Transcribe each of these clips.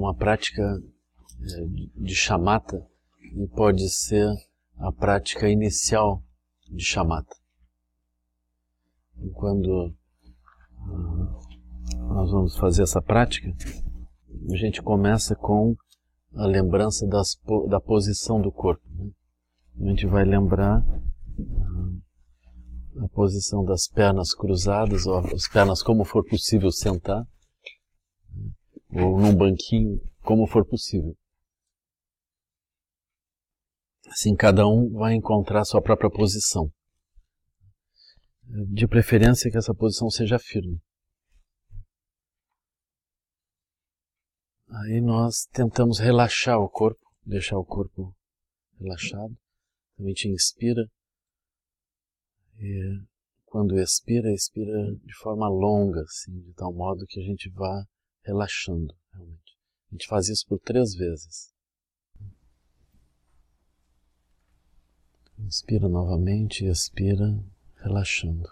uma prática é, de chamata e pode ser a prática inicial de chamata. Quando ah, nós vamos fazer essa prática, a gente começa com a lembrança das, da posição do corpo. Né? A gente vai lembrar ah, a posição das pernas cruzadas, ou as pernas como for possível sentar, ou num banquinho, como for possível. Assim, cada um vai encontrar a sua própria posição. De preferência que essa posição seja firme. Aí nós tentamos relaxar o corpo, deixar o corpo relaxado. A gente inspira e quando expira, expira de forma longa, assim, de tal modo que a gente vá relaxando, realmente. A gente faz isso por três vezes. Inspira novamente, expira, relaxando.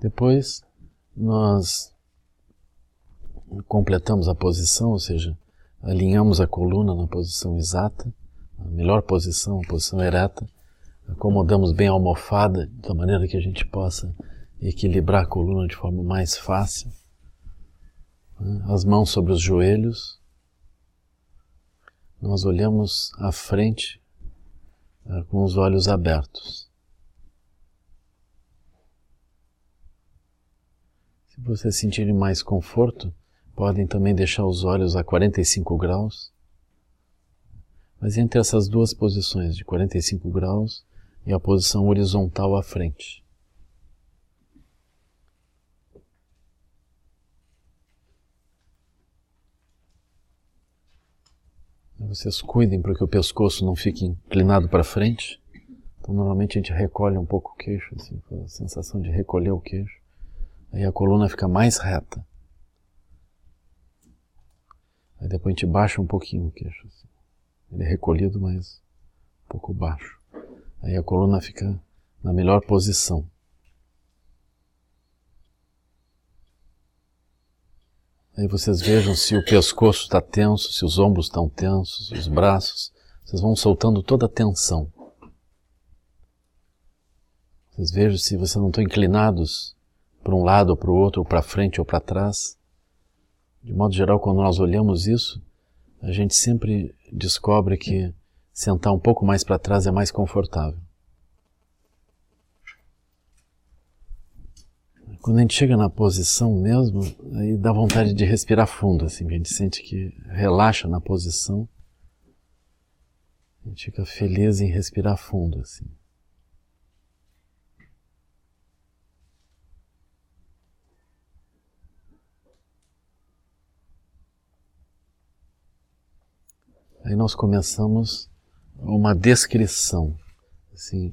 Depois nós completamos a posição, ou seja, alinhamos a coluna na posição exata, a melhor posição, a posição ereta, acomodamos bem a almofada, de maneira que a gente possa equilibrar a coluna de forma mais fácil. Né? As mãos sobre os joelhos. Nós olhamos à frente né, com os olhos abertos. Se vocês sentirem mais conforto, podem também deixar os olhos a 45 graus. Mas entre essas duas posições de 45 graus e a posição horizontal à frente. Vocês cuidem para que o pescoço não fique inclinado para frente. Então, normalmente a gente recolhe um pouco o queixo, assim, a sensação de recolher o queixo. Aí a coluna fica mais reta. Aí depois a gente baixa um pouquinho o queixo. Assim. Ele é recolhido, mas um pouco baixo. Aí a coluna fica na melhor posição. Aí vocês vejam se o pescoço está tenso, se os ombros estão tensos, os braços. Vocês vão soltando toda a tensão. Vocês vejam se vocês não estão inclinados para um lado ou para o outro, ou para frente ou para trás. De modo geral, quando nós olhamos isso, a gente sempre descobre que sentar um pouco mais para trás é mais confortável. Quando a gente chega na posição mesmo, aí dá vontade de respirar fundo, assim, a gente sente que relaxa na posição. A gente fica feliz em respirar fundo, assim. Aí nós começamos uma descrição. Assim,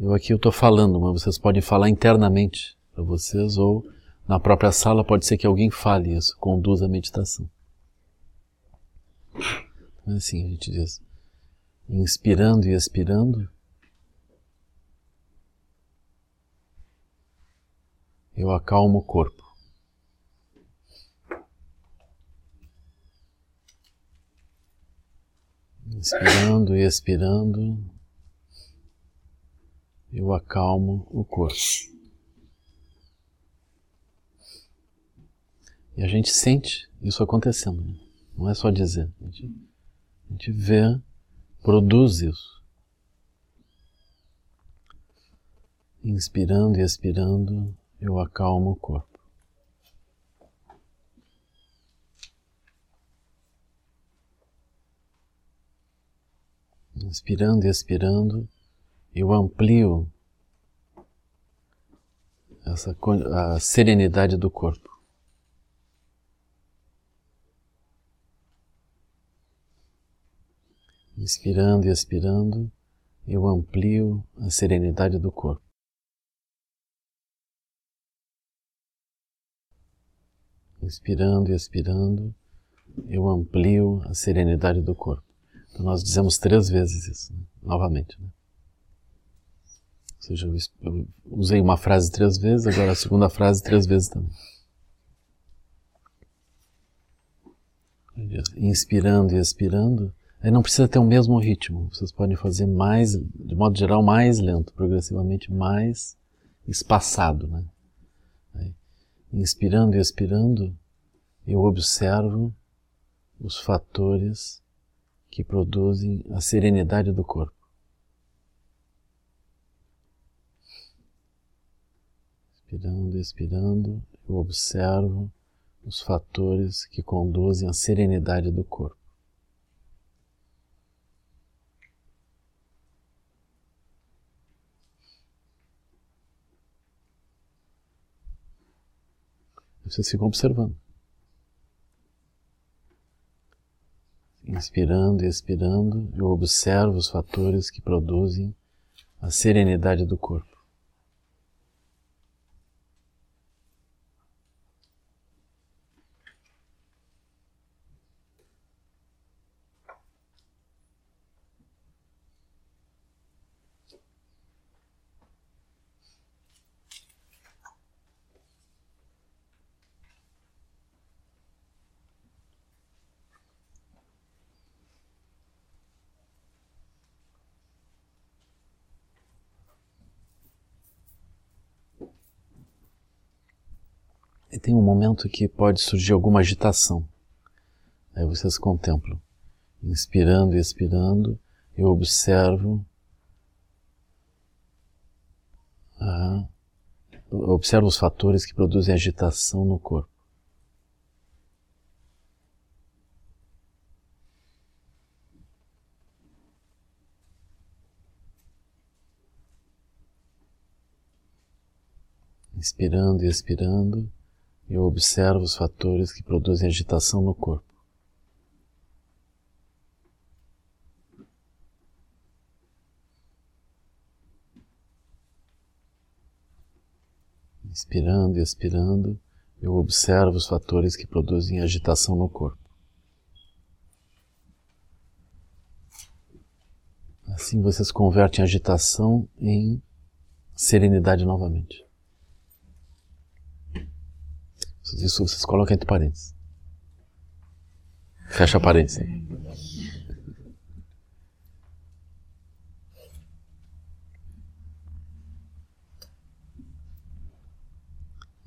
eu aqui eu estou falando, mas vocês podem falar internamente para vocês ou na própria sala pode ser que alguém fale isso, conduza a meditação. Então, assim a gente diz, inspirando e expirando, eu acalmo o corpo. Inspirando e expirando, eu acalmo o corpo. E a gente sente isso acontecendo, né? não é só dizer, a gente, a gente vê, produz isso. Inspirando e expirando, eu acalmo o corpo. Inspirando e expirando, eu amplio essa a serenidade do corpo. Inspirando e expirando, eu amplio a serenidade do corpo. Inspirando e expirando, eu amplio a serenidade do corpo. Então nós dizemos três vezes isso, né? novamente. Né? Ou seja, eu usei uma frase três vezes, agora a segunda frase três vezes também. Inspirando e expirando, não precisa ter o mesmo ritmo. Vocês podem fazer mais, de modo geral, mais lento, progressivamente mais espaçado, né? Inspirando e expirando, eu observo os fatores que produzem a serenidade do corpo. Inspirando, expirando, eu observo os fatores que conduzem à serenidade do corpo. Vocês ficam observando. Inspirando e expirando, eu observo os fatores que produzem a serenidade do corpo. E tem um momento que pode surgir alguma agitação. Aí vocês contemplam. Inspirando e expirando, eu observo. Ah, observo os fatores que produzem agitação no corpo. Inspirando e expirando, eu observo os fatores que produzem agitação no corpo. Inspirando e expirando, eu observo os fatores que produzem agitação no corpo. Assim vocês convertem agitação em serenidade novamente. Isso vocês colocam entre parênteses. Fecha parênteses.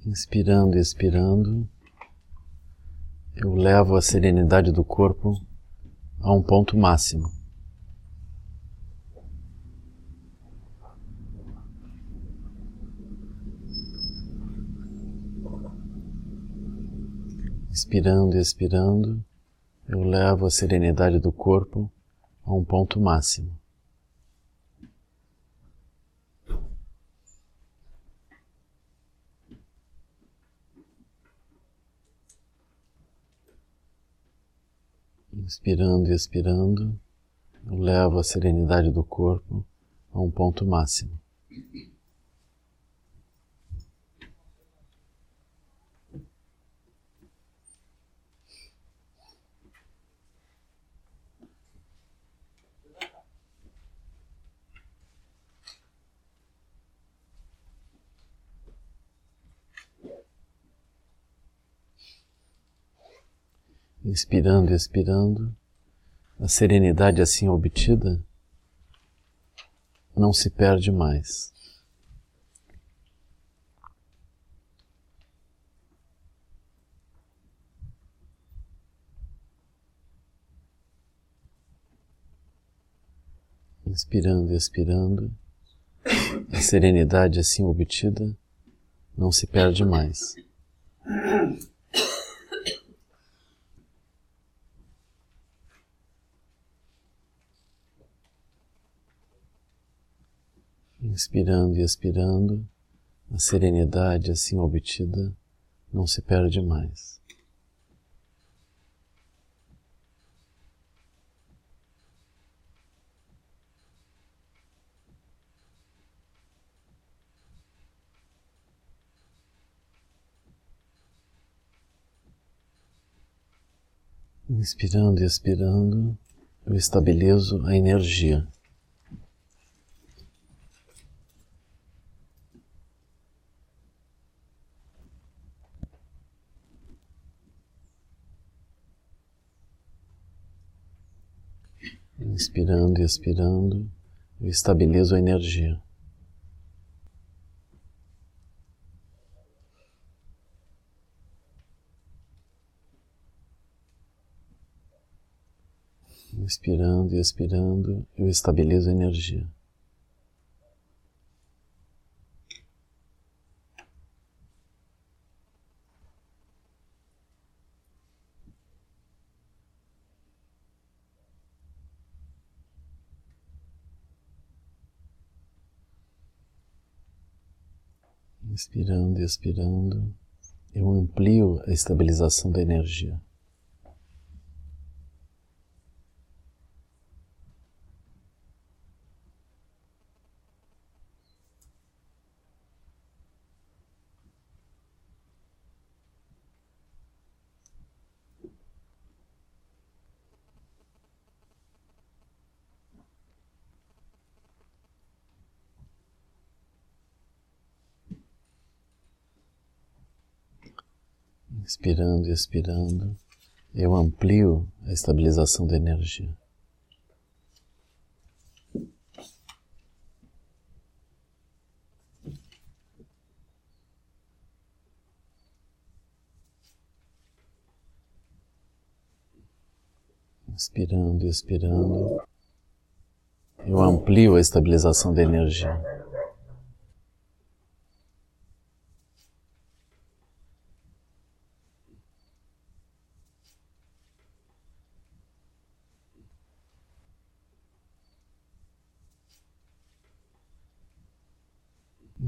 Inspirando e expirando, eu levo a serenidade do corpo a um ponto máximo. Inspirando e expirando, eu levo a serenidade do corpo a um ponto máximo. Inspirando e expirando, eu levo a serenidade do corpo a um ponto máximo. Inspirando e expirando, a serenidade assim obtida não se perde mais. Inspirando e expirando, a serenidade assim obtida não se perde mais. inspirando e expirando, a serenidade assim obtida não se perde mais. Inspirando e expirando, eu estabilizo a energia. Inspirando e expirando, eu estabilizo a energia. Inspirando e expirando, eu estabilizo a energia. Inspirando e expirando, eu amplio a estabilização da energia. Inspirando e expirando, eu amplio a estabilização da energia. Inspirando e expirando, eu amplio a estabilização da energia.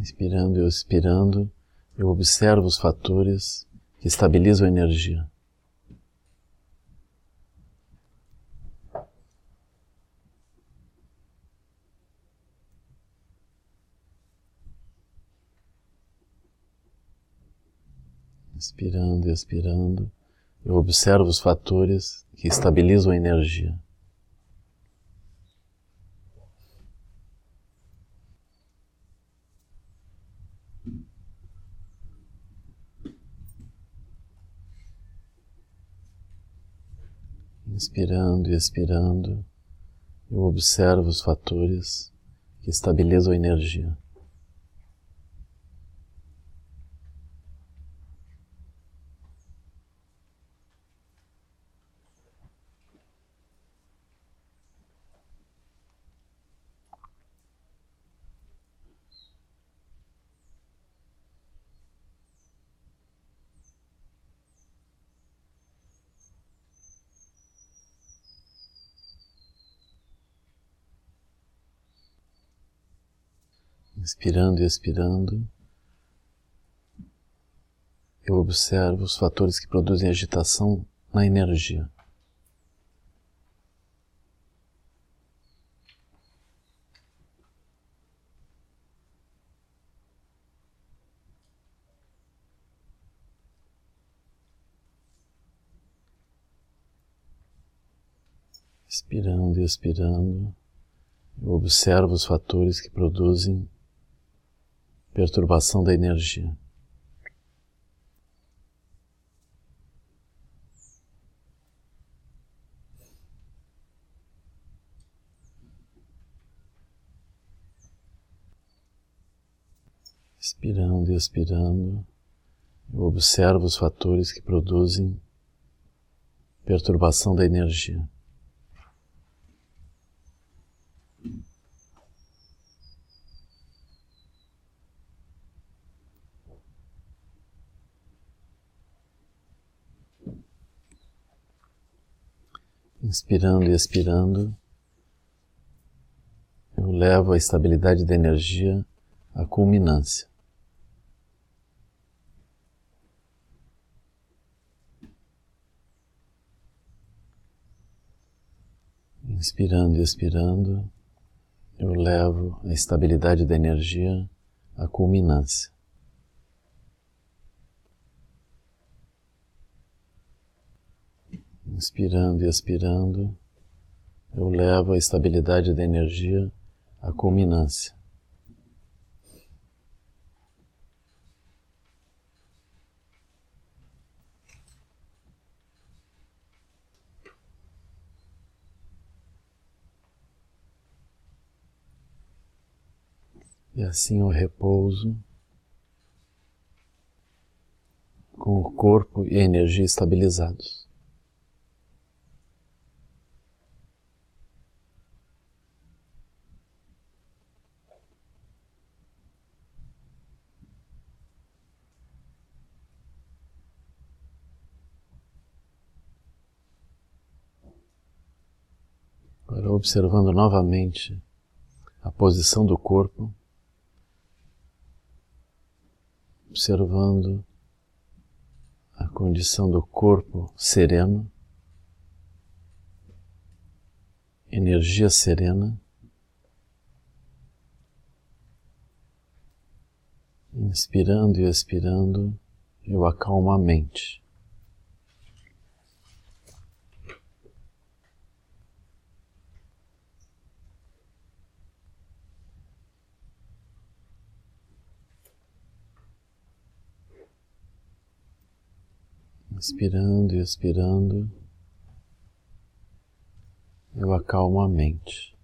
Inspirando e expirando, eu observo os fatores que estabilizam a energia. Inspirando e expirando, eu observo os fatores que estabilizam a energia. Inspirando e expirando, eu observo os fatores que estabilizam a energia. Inspirando e expirando, eu observo os fatores que produzem agitação na energia. Inspirando e expirando, eu observo os fatores que produzem perturbação da energia. Inspirando e expirando, eu observo os fatores que produzem perturbação da energia. Inspirando e expirando, eu levo a estabilidade da energia à culminância. Inspirando e expirando, eu levo a estabilidade da energia à culminância. Inspirando e expirando, eu levo a estabilidade da energia à culminância. E assim o repouso, com o corpo e a energia estabilizados. Agora observando novamente a posição do corpo. observando a condição do corpo sereno, energia serena, inspirando e expirando, eu acalmo a mente. Inspirando e expirando, eu acalmo a mente.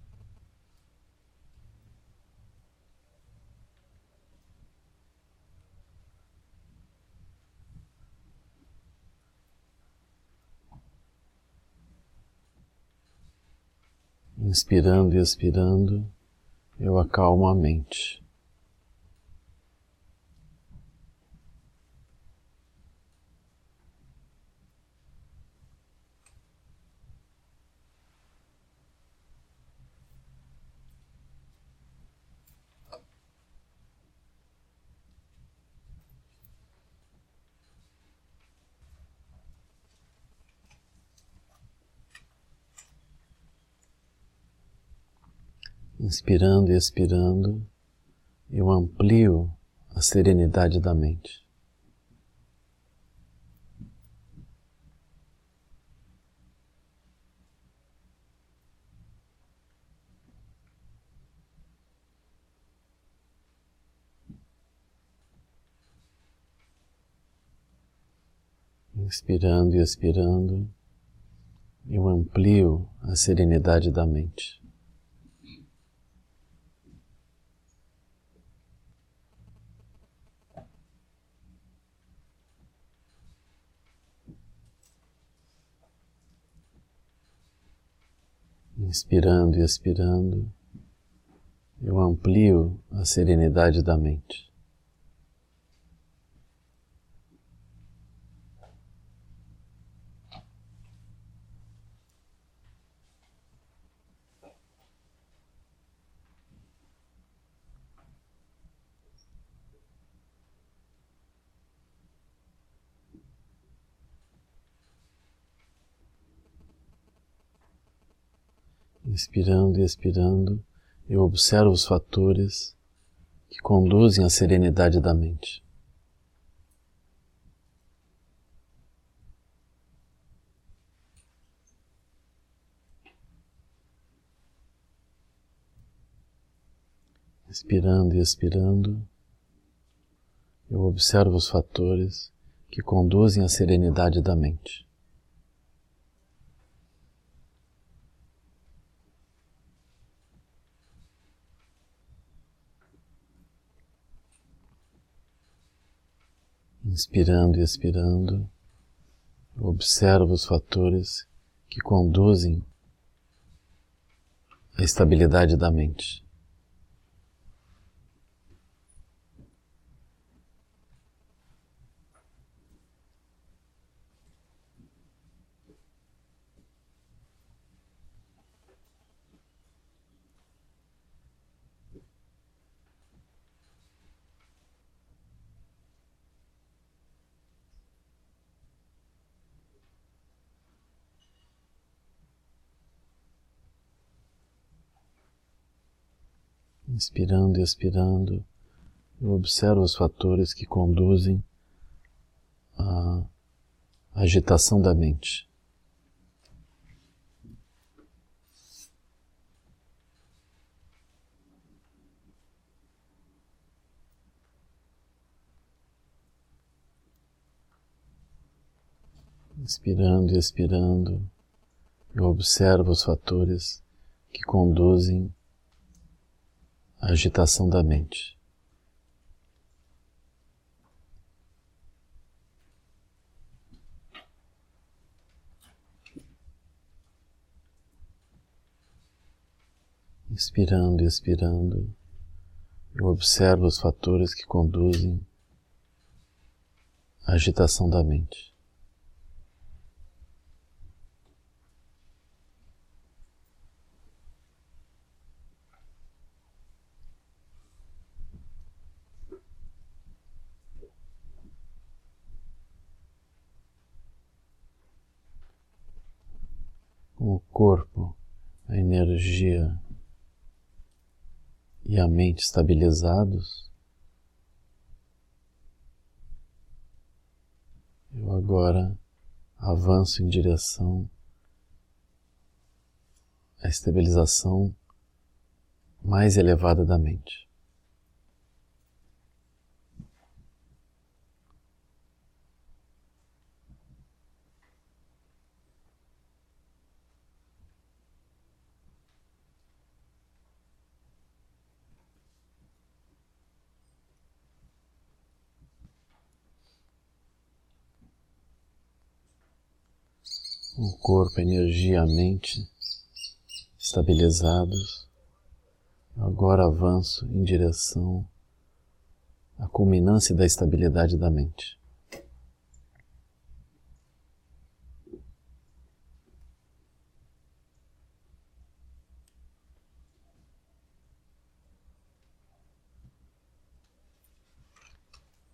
Inspirando e expirando, eu acalmo a mente. Inspirando e expirando, eu amplio a serenidade da mente. Inspirando e expirando, eu amplio a serenidade da mente. Inspirando e expirando, eu amplio a serenidade da mente. Inspirando e expirando, eu observo os fatores que conduzem à serenidade da mente. Inspirando e expirando, eu observo os fatores que conduzem à serenidade da mente. Inspirando e expirando, observa os fatores que conduzem à estabilidade da mente. inspirando e expirando, eu observo os fatores que conduzem à agitação da mente. Inspirando e expirando, eu observo os fatores que conduzem à agitação da mente. Inspirando e expirando, eu observo os fatores que conduzem à agitação da mente. O corpo, a energia e a mente estabilizados, eu agora avanço em direção à estabilização mais elevada da mente. o corpo, energia, mente estabilizados. Agora avanço em direção à culminância da estabilidade da mente.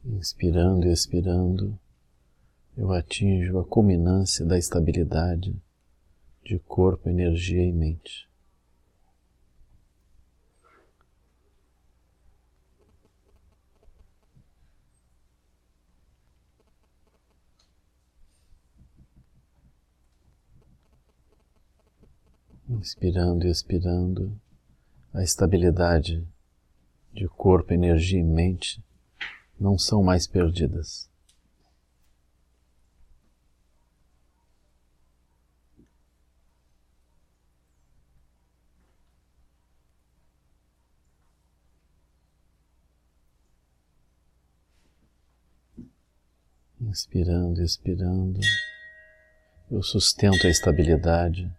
Inspirando e expirando eu atinjo a culminância da estabilidade de corpo, energia e mente. Inspirando e expirando, a estabilidade de corpo, energia e mente não são mais perdidas. Inspirando expirando, eu sustento a estabilidade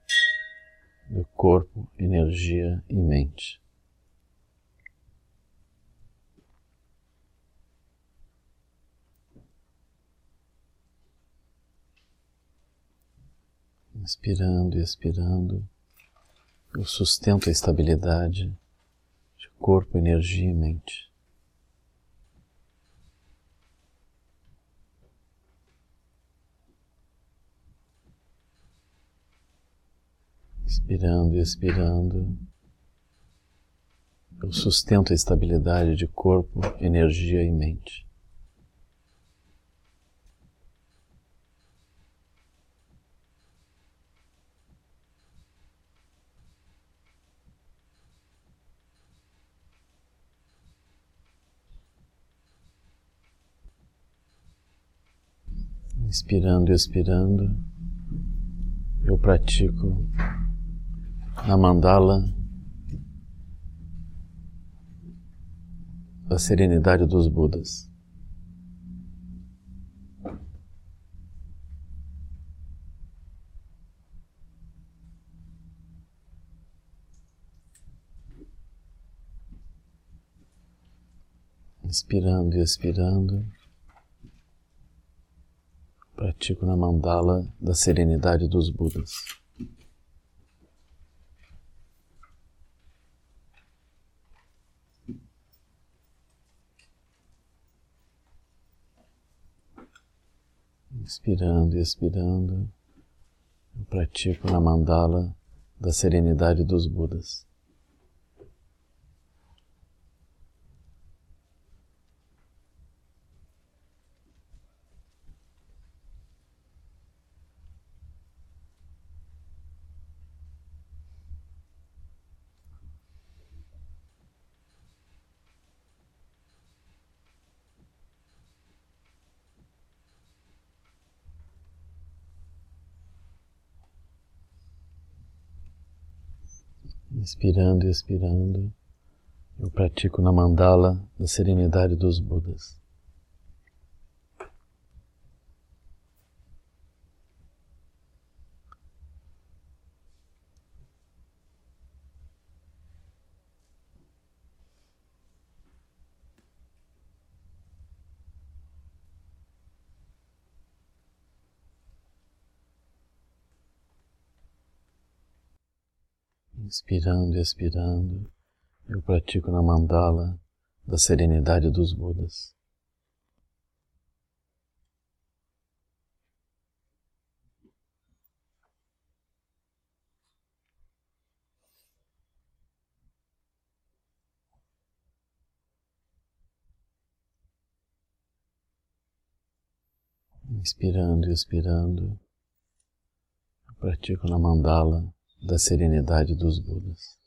do corpo, energia e mente. Inspirando e expirando, eu sustento a estabilidade de corpo, energia e mente. Inspirando e expirando. Eu sustento a estabilidade de corpo, energia e mente. Inspirando e expirando, eu pratico na mandala da serenidade dos Budas. Inspirando e expirando, pratico na mandala da serenidade dos Budas. Inspirando e expirando, eu pratico na mandala da serenidade dos Budas. Inspirando e expirando, eu pratico na mandala da serenidade dos Budas. Inspirando e expirando, eu pratico na mandala da serenidade dos Budas. Inspirando e expirando, eu pratico na mandala da serenidade dos Budas.